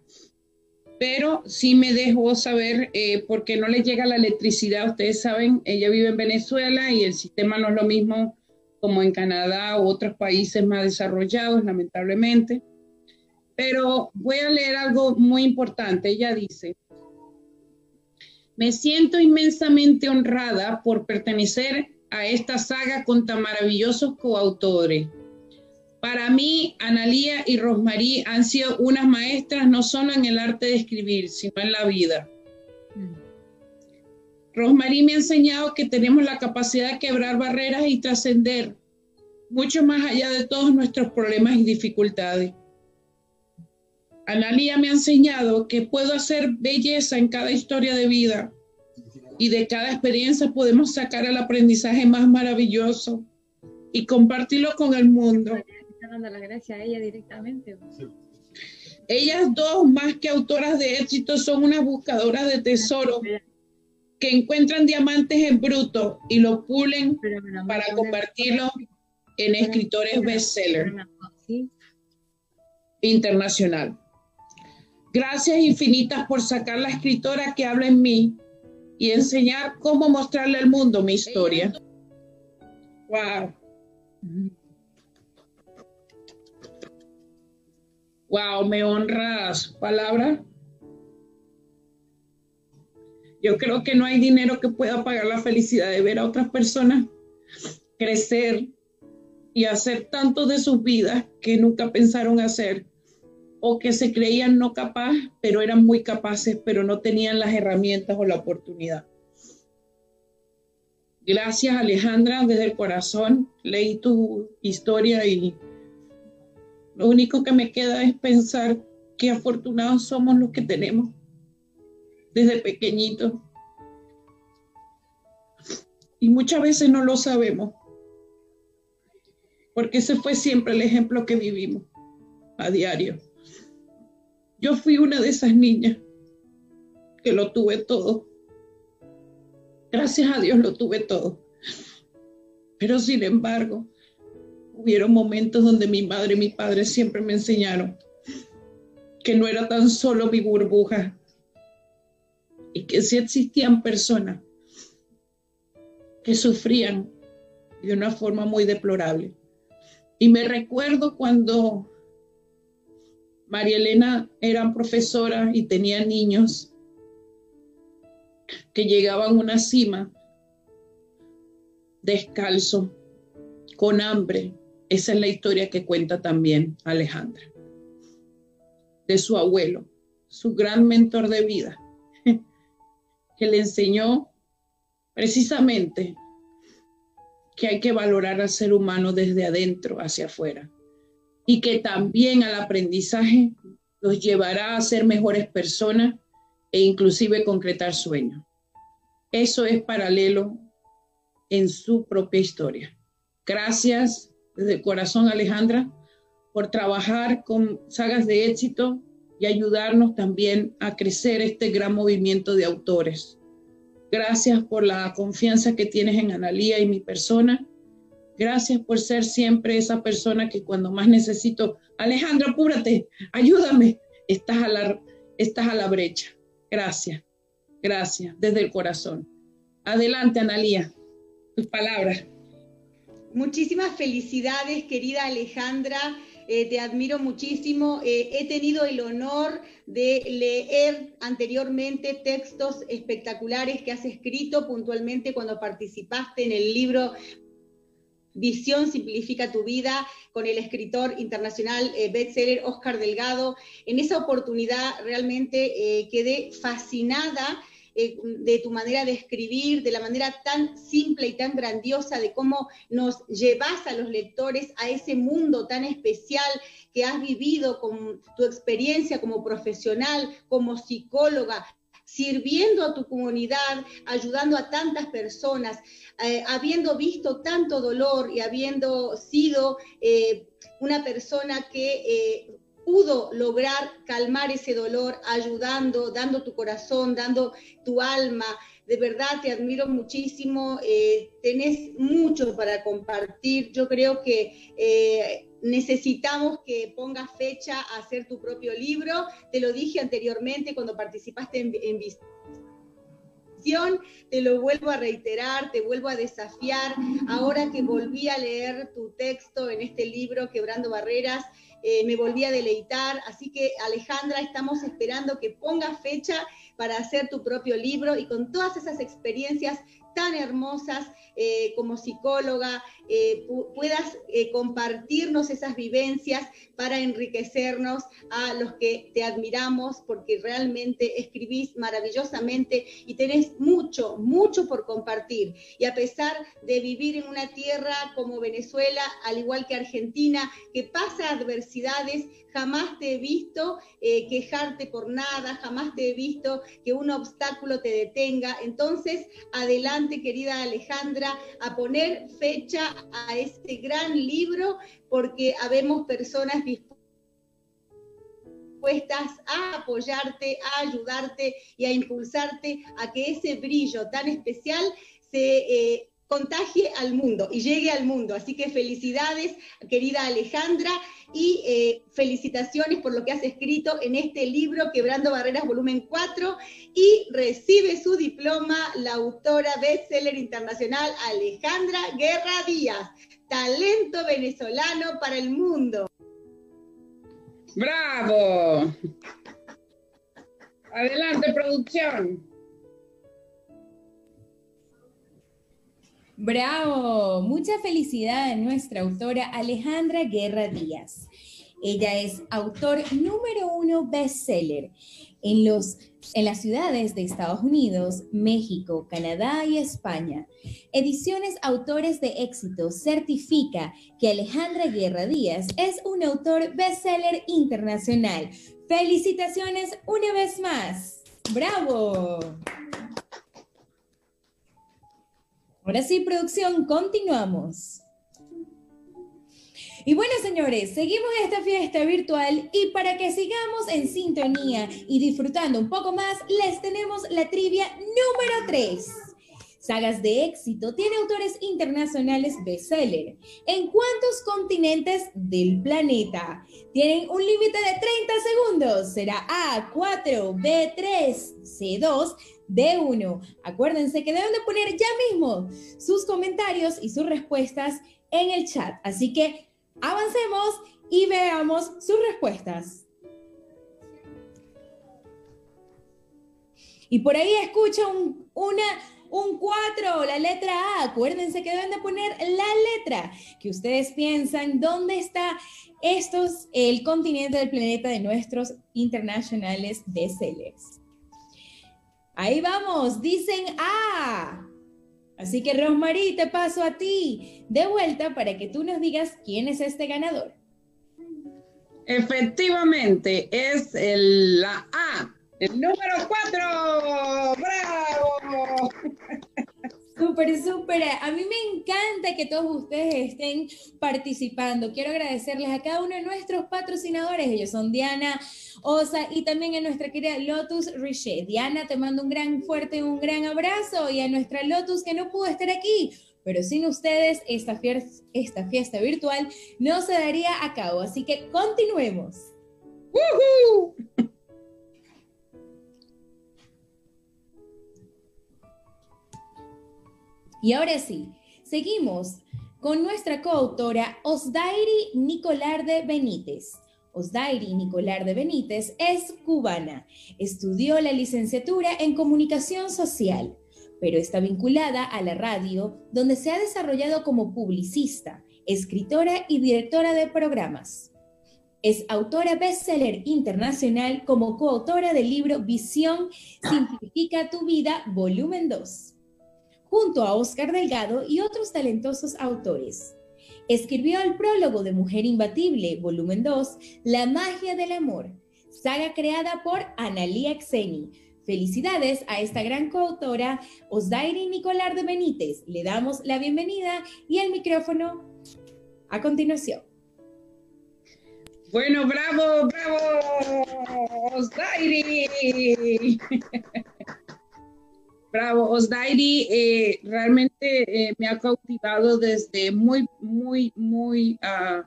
pero sí me dejó saber eh, porque no le llega la electricidad. Ustedes saben, ella vive en Venezuela y el sistema no es lo mismo como en Canadá u otros países más desarrollados, lamentablemente. Pero voy a leer algo muy importante. Ella dice, me siento inmensamente honrada por pertenecer a esta saga con tan maravillosos coautores. Para mí, Analía y Rosmarie han sido unas maestras no solo en el arte de escribir, sino en la vida. Mm. Rosmarie me ha enseñado que tenemos la capacidad de quebrar barreras y trascender mucho más allá de todos nuestros problemas y dificultades. Analia me ha enseñado que puedo hacer belleza en cada historia de vida y de cada experiencia podemos sacar el aprendizaje más maravilloso y compartirlo con el mundo. ella directamente. Ellas dos, más que autoras de éxito, son unas buscadoras de tesoros que encuentran diamantes en bruto y lo pulen para compartirlo en escritores bestseller internacional. Gracias infinitas por sacar la escritora que habla en mí y enseñar cómo mostrarle al mundo mi historia. Wow. Wow, me honras. Palabra. Yo creo que no hay dinero que pueda pagar la felicidad de ver a otras personas crecer y hacer tanto de sus vidas que nunca pensaron hacer o que se creían no capaz, pero eran muy capaces, pero no tenían las herramientas o la oportunidad. Gracias Alejandra, desde el corazón leí tu historia y lo único que me queda es pensar qué afortunados somos los que tenemos desde pequeñitos. Y muchas veces no lo sabemos, porque ese fue siempre el ejemplo que vivimos a diario. Yo fui una de esas niñas que lo tuve todo. Gracias a Dios lo tuve todo. Pero sin embargo, hubieron momentos donde mi madre y mi padre siempre me enseñaron que no era tan solo mi burbuja y que sí existían personas que sufrían de una forma muy deplorable. Y me recuerdo cuando María Elena era profesora y tenía niños que llegaban a una cima descalzo, con hambre, Esa es la historia que cuenta también Alejandra, de su abuelo, su gran mentor de vida, que le enseñó precisamente que hay que valorar al ser humano desde adentro hacia afuera y que también al aprendizaje los llevará a ser mejores personas e inclusive concretar sueños. Eso es paralelo en su propia historia. Gracias desde el corazón, Alejandra, por trabajar con sagas de éxito y ayudarnos también a crecer este gran movimiento de autores. Gracias por la confianza que tienes en Analía y mi persona. Gracias por ser siempre esa persona que cuando más necesito, Alejandra, apúrate, ayúdame, estás a la, estás a la brecha. Gracias, gracias, desde el corazón. Adelante, Analía, tus palabras.
Muchísimas felicidades, querida Alejandra. Eh, te admiro muchísimo. Eh, he tenido el honor de leer anteriormente textos espectaculares que has escrito puntualmente cuando participaste en el libro Visión simplifica tu vida con el escritor internacional eh, bestseller Oscar Delgado. En esa oportunidad realmente quedé fascinada eh, de tu manera de escribir, de la manera tan simple y tan grandiosa de cómo nos llevas a los lectores a ese mundo tan especial que has vivido con tu experiencia como profesional, como psicóloga, sirviendo a tu comunidad, ayudando a tantas personas, eh, habiendo visto tanto dolor y habiendo sido eh, una persona que pudo lograr calmar ese dolor ayudando, dando tu corazón, dando tu alma. De verdad te admiro muchísimo, eh, tenés mucho para compartir. Yo creo que eh, necesitamos que pongas fecha a hacer tu propio libro. Te lo dije anteriormente cuando participaste en, en te lo vuelvo a reiterar, te vuelvo a desafiar. Ahora que volví a leer tu texto en este libro, Quebrando Barreras, eh, me volví a deleitar. Así que Alejandra, estamos esperando que pongas fecha para hacer tu propio libro y con todas esas experiencias tan hermosas eh, como psicóloga, eh, puedas eh, compartirnos esas vivencias para enriquecernos a los que te admiramos, porque realmente escribís maravillosamente y tenés mucho, mucho por compartir. Y a pesar de vivir en una tierra como Venezuela, al igual que Argentina, que pasa adversidades, jamás te he visto quejarte por nada, jamás te he visto que un obstáculo te detenga. Entonces, adelante, querida Alejandra, a poner fecha a este gran libro porque habemos personas dispuestas a apoyarte, a ayudarte y a impulsarte a que ese brillo tan especial se eh, contagie al mundo y llegue al mundo. Así que felicidades, querida Alejandra, y eh, felicitaciones por lo que has escrito en este libro, Quebrando Barreras, volumen 4, y recibe su diploma la autora bestseller internacional Alejandra Guerra Díaz, talento venezolano para el mundo.
¡Bravo! Adelante, producción.
Bravo, mucha felicidad a nuestra autora Alejandra Guerra Díaz. Ella es autor número uno bestseller en, los, en las ciudades de Estados Unidos, México, Canadá y España. Ediciones Autores de Éxito certifica que Alejandra Guerra Díaz es un autor bestseller internacional. Felicitaciones una vez más. ¡Bravo! Ahora sí, producción, continuamos. Y bueno, señores, seguimos esta fiesta virtual y para que sigamos en sintonía y disfrutando un poco más, les tenemos la trivia número 3. Sagas de éxito tiene autores internacionales bestseller. ¿En cuántos continentes del planeta? Tienen un límite de 30 segundos. Será A, 4, B, 3, C2, D1. Acuérdense que deben de poner ya mismo sus comentarios y sus respuestas en el chat. Así que avancemos y veamos sus respuestas. Y por ahí escucho una, un 4, la letra A. Acuérdense que deben de poner la letra que ustedes piensan dónde está estos, el continente del planeta de nuestros internacionales bestsellers. Ahí vamos, dicen A. Así que Rosmarie, te paso a ti de vuelta para que tú nos digas quién es este ganador.
Efectivamente, es el, la A, el número 4. ¡Bravo!
Súper, súper. A mí me encanta que todos ustedes estén participando. Quiero agradecerles a cada uno de nuestros patrocinadores. Ellos son Diana Osa y también a nuestra querida Lotus Richet. Diana, te mando un gran fuerte, un gran abrazo y a nuestra Lotus que no pudo estar aquí. Pero sin ustedes, esta fiesta, esta fiesta virtual no se daría a cabo. Así que continuemos. Y ahora sí, seguimos con nuestra coautora Osdairi Nicolarde Benítez. Osdairi Nicolarde Benítez es cubana. Estudió la licenciatura en comunicación social, pero está vinculada a la radio, donde se ha desarrollado como publicista, escritora y directora de programas. Es autora bestseller internacional como coautora del libro Visión Simplifica tu vida, volumen 2 junto a Oscar Delgado y otros talentosos autores. Escribió el prólogo de Mujer Imbatible, volumen 2, La magia del amor, saga creada por Analia Xeni. Felicidades a esta gran coautora, Osdairi Nicolar de Benítez. Le damos la bienvenida y el micrófono a continuación.
Bueno, bravo, bravo, Osdairi. *laughs* Bravo, Osdairi eh, realmente eh, me ha cautivado desde muy, muy, muy uh,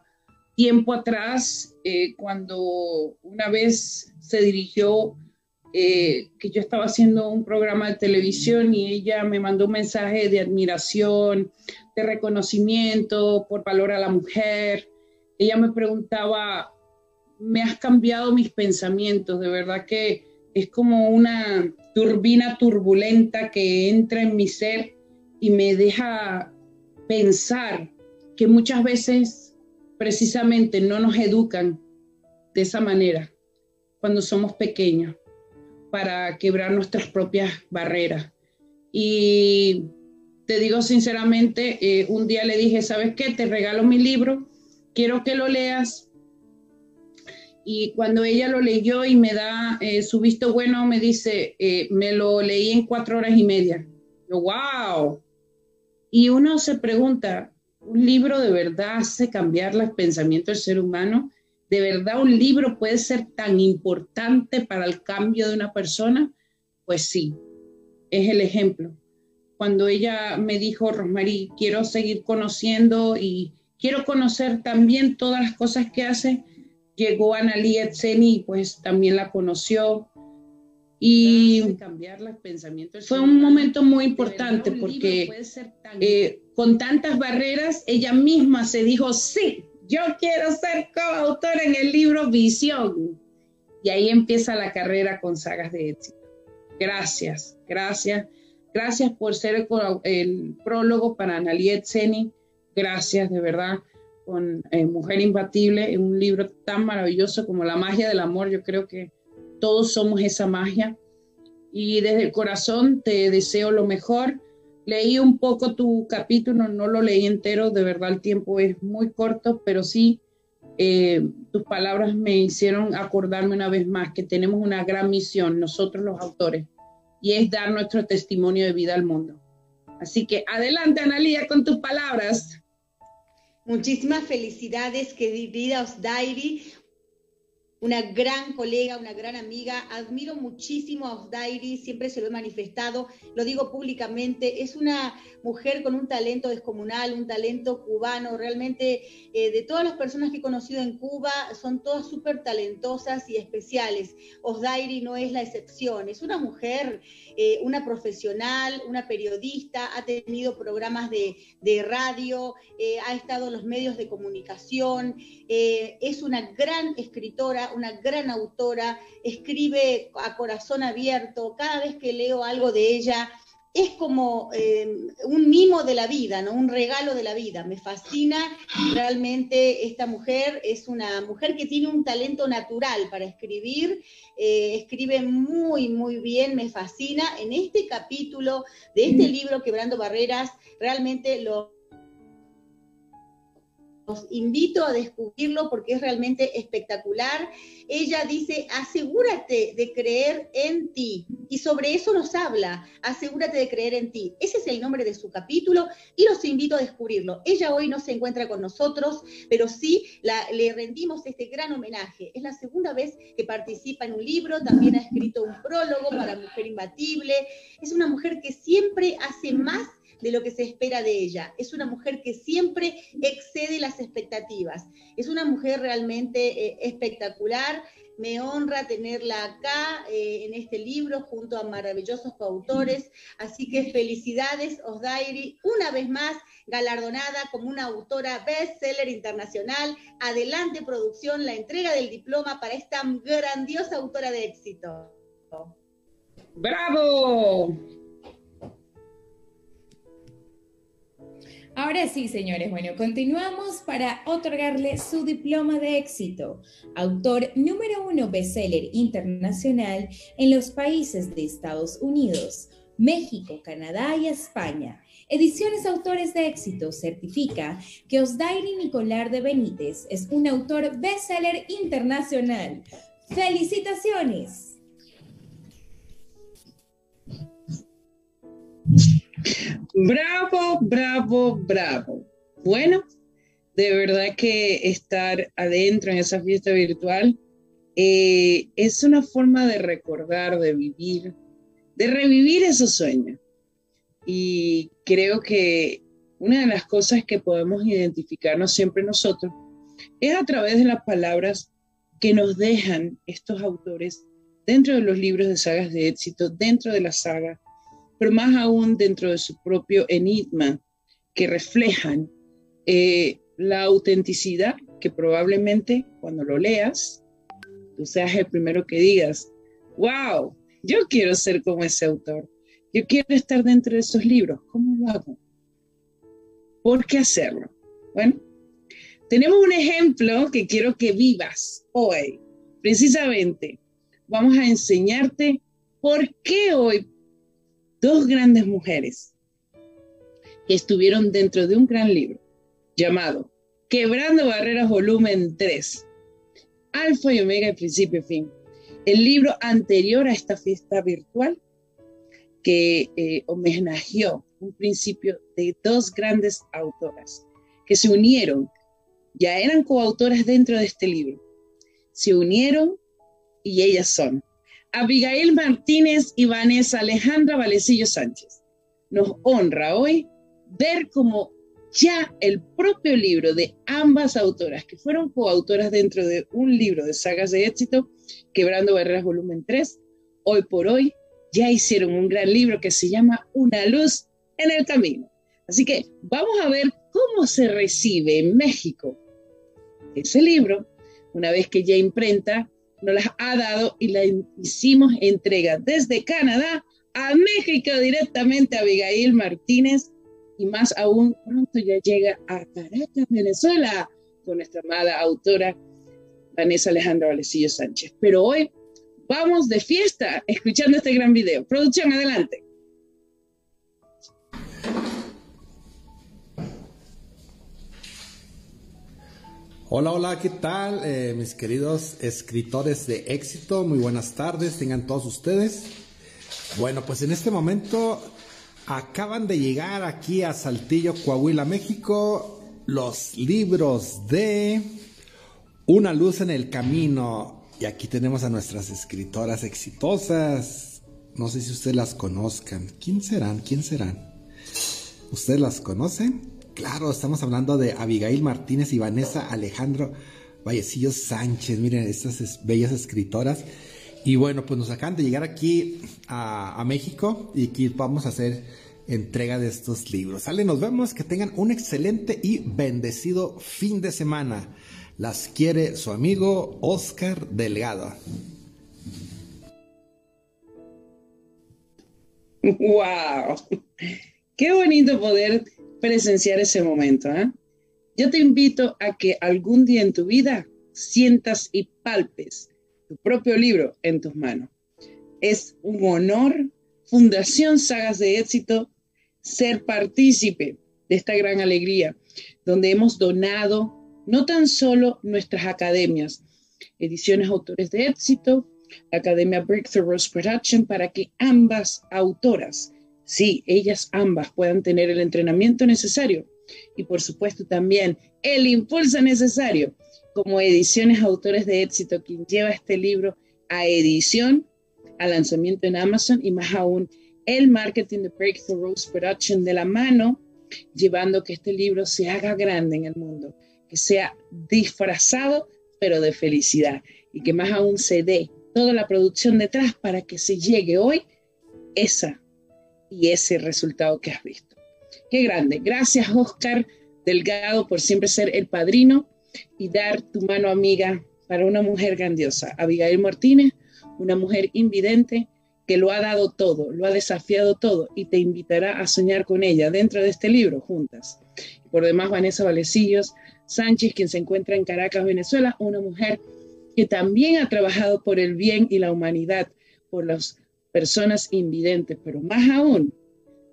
tiempo atrás, eh, cuando una vez se dirigió, que yo estaba haciendo un programa de televisión y ella me mandó un mensaje de admiración, de reconocimiento por valor a la mujer. Ella me preguntaba, me has cambiado mis pensamientos, de verdad que es como una turbina turbulenta que entra en mi ser y me deja pensar que muchas veces precisamente no nos educan de esa manera cuando somos pequeños para quebrar nuestras propias barreras. Y te digo sinceramente, eh, un día le dije, ¿sabes qué? Te regalo mi libro, quiero que lo leas y cuando ella lo leyó y me da eh, su visto bueno, me dice, eh, me lo leí en cuatro horas y media. Yo, wow. Y uno se pregunta, ¿un libro de verdad hace cambiar los pensamientos del ser humano? ¿De verdad un libro puede ser tan importante para el cambio de una persona? Pues sí, es el ejemplo. Cuando ella me dijo, Rosmarie, quiero seguir conociendo y quiero conocer también todas las cosas que hace, llegó Analia Etzeni y pues también la conoció. Y fue un momento muy importante porque eh, con tantas barreras, ella misma se dijo, sí, yo quiero ser coautora en el libro Visión. Y ahí empieza la carrera con sagas de éxito. Gracias, gracias. Gracias por ser el, el prólogo para Analia Etzeni. Gracias, de verdad con eh, Mujer Imbatible, en un libro tan maravilloso como La magia del amor. Yo creo que todos somos esa magia. Y desde el corazón te deseo lo mejor. Leí un poco tu capítulo, no lo leí entero, de verdad el tiempo es muy corto, pero sí eh, tus palabras me hicieron acordarme una vez más que tenemos una gran misión, nosotros los autores, y es dar nuestro testimonio de vida al mundo. Así que adelante, Analia, con tus palabras.
Muchísimas felicidades, querida Osdairi una gran colega, una gran amiga. Admiro muchísimo a Osdairi, siempre se lo he manifestado, lo digo públicamente. Es una mujer con un talento descomunal, un talento cubano. Realmente, eh, de todas las personas que he conocido en Cuba, son todas súper talentosas y especiales. Osdairi no es la excepción. Es una mujer, eh, una profesional, una periodista, ha tenido programas de, radio, eh, ha estado en los medios de comunicación, es una gran escritora una gran autora, escribe a corazón abierto, cada vez que leo algo de ella, es como eh, un mimo de la vida, ¿no? Un regalo de la vida. Me fascina realmente esta mujer. Es una mujer que tiene un talento natural para escribir. Eh, escribe muy, muy bien. Me fascina. En este capítulo de este libro, Quebrando Barreras, realmente lo los invito a descubrirlo porque es realmente espectacular. Ella dice, asegúrate de creer en ti. Y sobre eso nos habla, asegúrate de creer en ti. Ese es el nombre de su capítulo y los invito a descubrirlo. Ella hoy no se encuentra con nosotros, pero sí le rendimos este gran homenaje. Es la segunda vez que participa en un libro, también ha escrito un prólogo para Mujer Imbatible. Es una mujer que siempre hace más de lo que se espera de ella. Es una mujer que siempre excede las expectativas. Es una mujer realmente eh, espectacular. Me honra tenerla acá eh, en este libro junto a maravillosos coautores. Así que felicidades, Osdairi, una vez más galardonada como una autora bestseller internacional. Adelante, producción, la entrega del diploma para esta grandiosa autora de éxito.
¡Bravo!
Ahora sí, señores, bueno, continuamos para otorgarle su diploma de éxito. Autor número uno bestseller internacional en los países de Estados Unidos, México, Canadá y España. Ediciones Autores de Éxito certifica que Osdairi Nicolar de Benítez es un autor bestseller internacional. ¡Felicitaciones!
Bravo, bravo, bravo. Bueno, de verdad que estar adentro en esa fiesta virtual eh, es una forma de recordar, de vivir, de revivir esos sueños. Y creo que una de las cosas que podemos identificarnos siempre nosotros es a través de las palabras que nos dejan estos autores dentro de los libros de sagas de éxito, dentro de la saga pero más aún dentro de su propio enigma, que reflejan eh, la autenticidad que probablemente cuando lo leas, tú seas el primero que digas, wow, yo quiero ser como ese autor, yo quiero estar dentro de esos libros, ¿cómo lo hago? ¿Por qué hacerlo? Bueno, tenemos un ejemplo que quiero que vivas hoy. Precisamente, vamos a enseñarte por qué hoy dos grandes mujeres que estuvieron dentro de un gran libro llamado Quebrando Barreras Volumen 3, Alfa y Omega, el principio y fin. El libro anterior a esta fiesta virtual que eh, homenajeó un principio de dos grandes autoras que se unieron, ya eran coautoras dentro de este libro, se unieron y ellas son Abigail Martínez y Vanessa Alejandra Valecillo Sánchez. Nos honra hoy ver cómo ya el propio libro de ambas autoras, que fueron coautoras dentro de un libro de sagas de éxito, Quebrando Barreras Volumen 3, hoy por hoy ya hicieron un gran libro que se llama Una luz en el camino. Así que vamos a ver cómo se recibe en México ese libro, una vez que ya imprenta nos las ha dado y la hicimos entrega desde Canadá a México directamente a Abigail Martínez y más aún pronto ya llega a Caracas, Venezuela, con nuestra amada autora Vanessa Alejandra Valecillo Sánchez. Pero hoy vamos de fiesta escuchando este gran video. Producción, adelante.
Hola, hola, ¿qué tal? Eh, mis queridos escritores de éxito, muy buenas tardes, tengan todos ustedes. Bueno, pues en este momento acaban de llegar aquí a Saltillo, Coahuila, México, los libros de Una luz en el camino. Y aquí tenemos a nuestras escritoras exitosas. No sé si ustedes las conozcan. ¿Quién serán? ¿Quién serán? ¿Ustedes las conocen? Claro, estamos hablando de Abigail Martínez y Vanessa Alejandro Vallecillo Sánchez. Miren, estas bellas escritoras. Y bueno, pues nos acaban de llegar aquí a, México y aquí vamos a hacer entrega de estos libros. Sale, nos vemos, que tengan un excelente y bendecido fin de semana. Las quiere su amigo Oscar Delgado. *laughs*
¡Wow! Qué bonito poder presenciar ese momento. ¿eh? Yo te invito a que algún día en tu vida sientas y palpes tu propio libro en tus manos. Es un honor, Fundación Sagas de Éxito, ser partícipe de esta gran alegría, donde hemos donado no tan solo nuestras academias, Ediciones Autores de Éxito, la Academia Breakthrough Production, para que ambas autoras, sí, ellas ambas puedan tener el entrenamiento necesario y por supuesto también el impulso necesario como Ediciones Autores de Éxito, quien lleva este libro a edición, a lanzamiento en Amazon y más aún el marketing de Breakthrough Rose Production de la mano, llevando que este libro se haga grande en el mundo, que sea disfrazado pero de felicidad y que más aún se dé toda la producción detrás para que se llegue hoy esa y ese resultado que has visto. Qué grande. Gracias, Oscar Delgado, por siempre ser el padrino y dar tu mano amiga para una mujer grandiosa. Abigail Martínez, una mujer invidente que lo ha dado todo, lo ha desafiado todo y te invitará a soñar con ella dentro de este libro juntas. Por demás, Vanessa Valecillos Sánchez, quien se encuentra en Caracas, Venezuela, una mujer que también ha trabajado por el bien y la humanidad, por las personas invidentes, pero más aún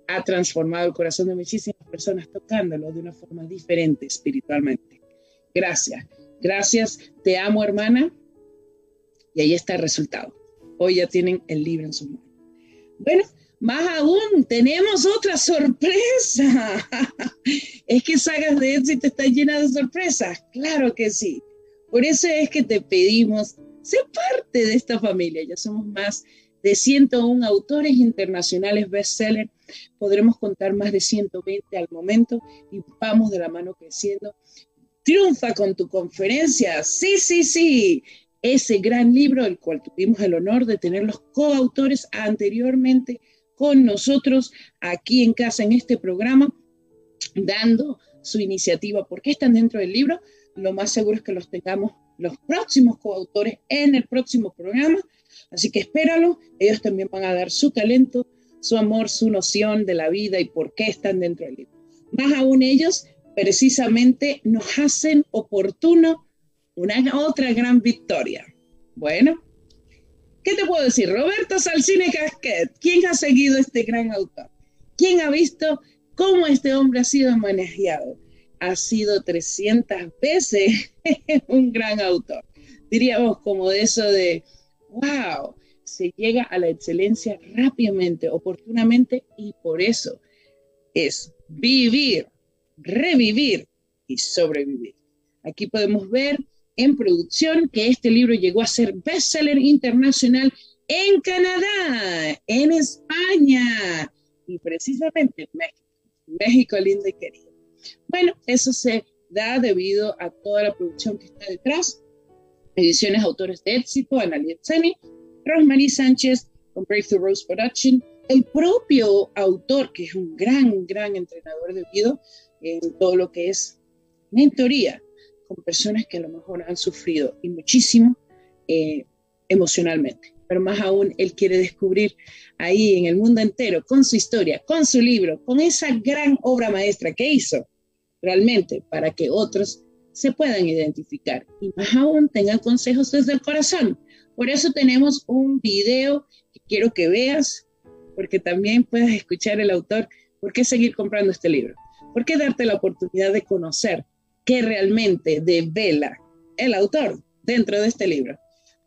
ha transformado el corazón de muchísimas personas tocándolo de una forma diferente espiritualmente. Gracias, gracias, te amo hermana. Y ahí está el resultado. Hoy ya tienen el libro en su mano. Bueno, más aún, tenemos otra sorpresa. *laughs* es que Sagas de Éxito está llena de sorpresas. Claro que sí. Por eso es que te pedimos, sé parte de esta familia. Ya somos más de 101 autores internacionales bestseller. Podremos contar más de 120 al momento y vamos de la mano creciendo. Triunfa con tu conferencia. Sí, sí, sí ese gran libro, el cual tuvimos el honor de tener los coautores anteriormente con nosotros aquí en casa en este programa, dando su iniciativa. ¿Por qué están dentro del libro? Lo más seguro es que los tengamos los próximos coautores en el próximo programa. Así que espéralo. Ellos también van a dar su talento, su amor, su noción de la vida y por qué están dentro del libro. Más aún ellos precisamente nos hacen oportuno una otra gran victoria. Bueno, ¿Qué te puedo decir? Roberto Salcine Casquet, ¿quién ha seguido este gran autor? ¿Quién ha visto cómo este hombre ha sido manejado? Ha sido 300 veces *laughs* un gran autor. Diríamos como de eso de, wow, se llega a la excelencia rápidamente, oportunamente y por eso es vivir, revivir y sobrevivir. Aquí podemos ver en producción, que este libro llegó a ser bestseller internacional en Canadá, en España y precisamente en México. México lindo y querido. Bueno, eso se da debido a toda la producción que está detrás. Ediciones Autores de Éxito, Analia Tseni, Rosemary Sánchez con Breakthrough Rose Production, el propio autor, que es un gran, gran entrenador de video en todo lo que es mentoría, con personas que a lo mejor han sufrido y muchísimo eh, emocionalmente. Pero más aún, él quiere descubrir ahí en el mundo entero, con su historia, con su libro, con esa gran obra maestra que hizo, realmente para que otros se puedan identificar y más aún tengan consejos desde el corazón. Por eso tenemos un video que quiero que veas, porque también puedas escuchar el autor, por qué seguir comprando este libro, por qué darte la oportunidad de conocer que realmente devela el autor dentro de este libro.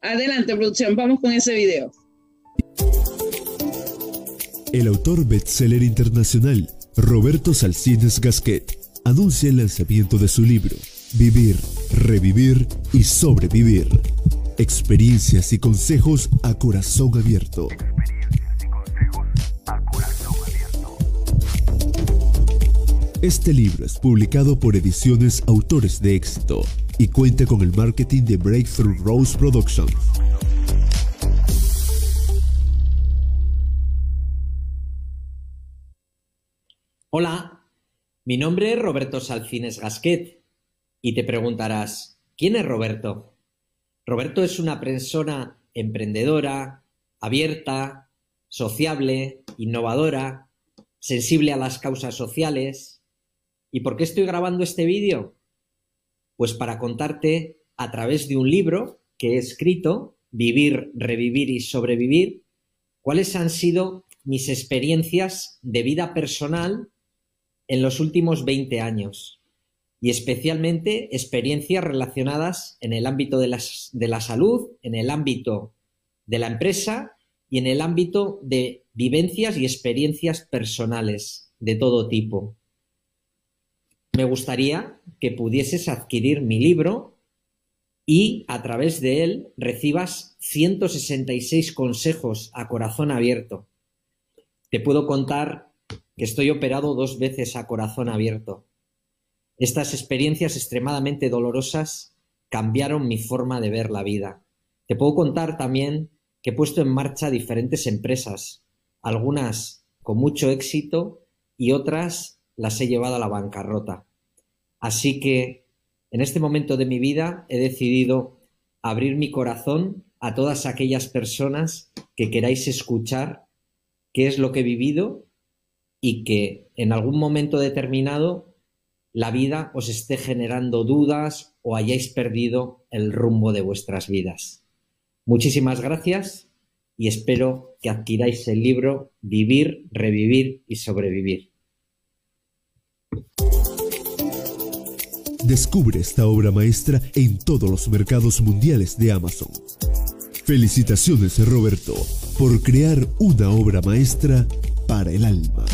Adelante, producción, vamos con ese video.
El autor bestseller internacional Roberto Salcines Gasquet anuncia el lanzamiento de su libro Vivir, Revivir y Sobrevivir. Experiencias y consejos a corazón abierto. Este libro es publicado por Ediciones Autores de Éxito y cuenta con el marketing de Breakthrough Rose Productions.
Hola, mi nombre es Roberto Salcines Gasquet y te preguntarás, ¿quién es Roberto? Roberto es una persona emprendedora, abierta, sociable, innovadora, sensible a las causas sociales. ¿Y por qué estoy grabando este vídeo? Pues para contarte a través de un libro que he escrito, Vivir, Revivir y Sobrevivir, cuáles han sido mis experiencias de vida personal en los últimos 20 años y especialmente experiencias relacionadas en el ámbito de, de la salud, en el ámbito de la empresa y en el ámbito de vivencias y experiencias personales de todo tipo. Me gustaría que pudieses adquirir mi libro y a través de él recibas 166 consejos a corazón abierto. Te puedo contar que estoy operado dos veces a corazón abierto. Estas experiencias extremadamente dolorosas cambiaron mi forma de ver la vida. Te puedo contar también que he puesto en marcha diferentes empresas, algunas con mucho éxito y otras las he llevado a la bancarrota. Así que en este momento de mi vida he decidido abrir mi corazón a todas aquellas personas que queráis escuchar qué es lo que he vivido y que en algún momento determinado la vida os esté generando dudas o hayáis perdido el rumbo de vuestras vidas. Muchísimas gracias y espero que adquiráis el libro Vivir, Revivir y Sobrevivir.
Descubre esta obra maestra en todos los mercados mundiales de Amazon. Felicitaciones Roberto por crear una obra maestra para el alma.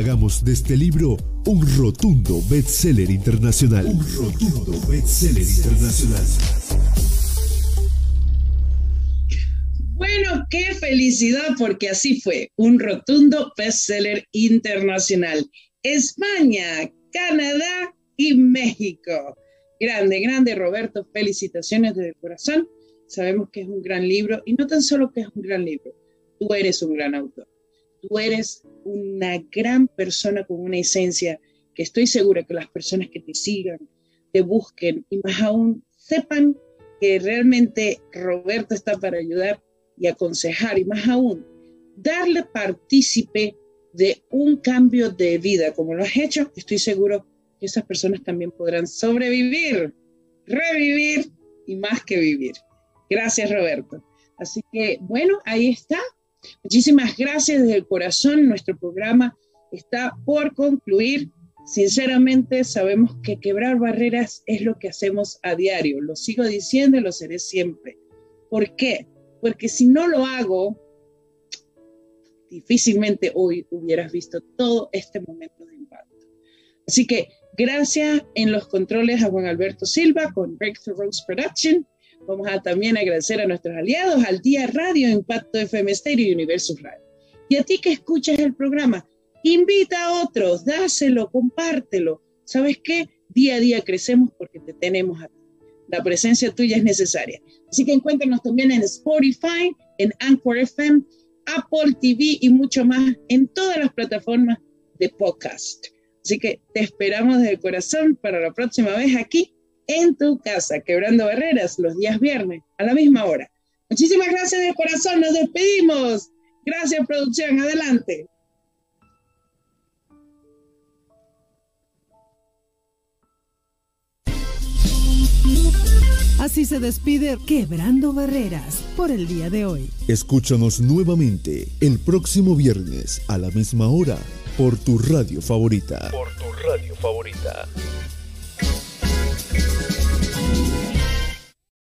Hagamos de este libro un rotundo bestseller internacional. Un rotundo bestseller internacional.
Bueno, qué felicidad porque así fue, un rotundo bestseller internacional. España, Canadá y México. Grande, grande Roberto, felicitaciones desde el corazón. Sabemos que es un gran libro y no tan solo que es un gran libro, tú eres un gran autor. Tú eres una gran persona con una esencia que estoy segura que las personas que te sigan, te busquen y más aún sepan que realmente Roberto está para ayudar y aconsejar y más aún darle partícipe de un cambio de vida como lo has hecho, estoy seguro que esas personas también podrán sobrevivir, revivir y más que vivir. Gracias, Roberto. Así que, bueno, ahí está. Muchísimas gracias desde el corazón. Nuestro programa está por concluir. Sinceramente, sabemos que quebrar barreras es lo que hacemos a diario. Lo sigo diciendo y lo seré siempre. ¿Por qué? porque si no lo hago, difícilmente hoy hubieras visto todo este momento de impacto. Así que gracias en los controles a Juan Alberto Silva con Breakthrough Rose Production. Vamos a también agradecer a nuestros aliados, al Día Radio, Impacto FM Stereo y Universo Radio. Y a ti que escuchas el programa, invita a otros, dáselo, compártelo. ¿Sabes qué? Día a día crecemos porque te tenemos a ti. La presencia tuya es necesaria. Así que encuéntranos también en Spotify, en Anchor FM, Apple TV y mucho más en todas las plataformas de podcast. Así que te esperamos de corazón para la próxima vez aquí en tu casa, quebrando barreras los días viernes a la misma hora. Muchísimas gracias de corazón, nos despedimos. Gracias producción, adelante.
Así se despide Quebrando Barreras por el día de hoy.
Escúchanos nuevamente el próximo viernes a la misma hora por tu radio favorita.
Por tu radio favorita.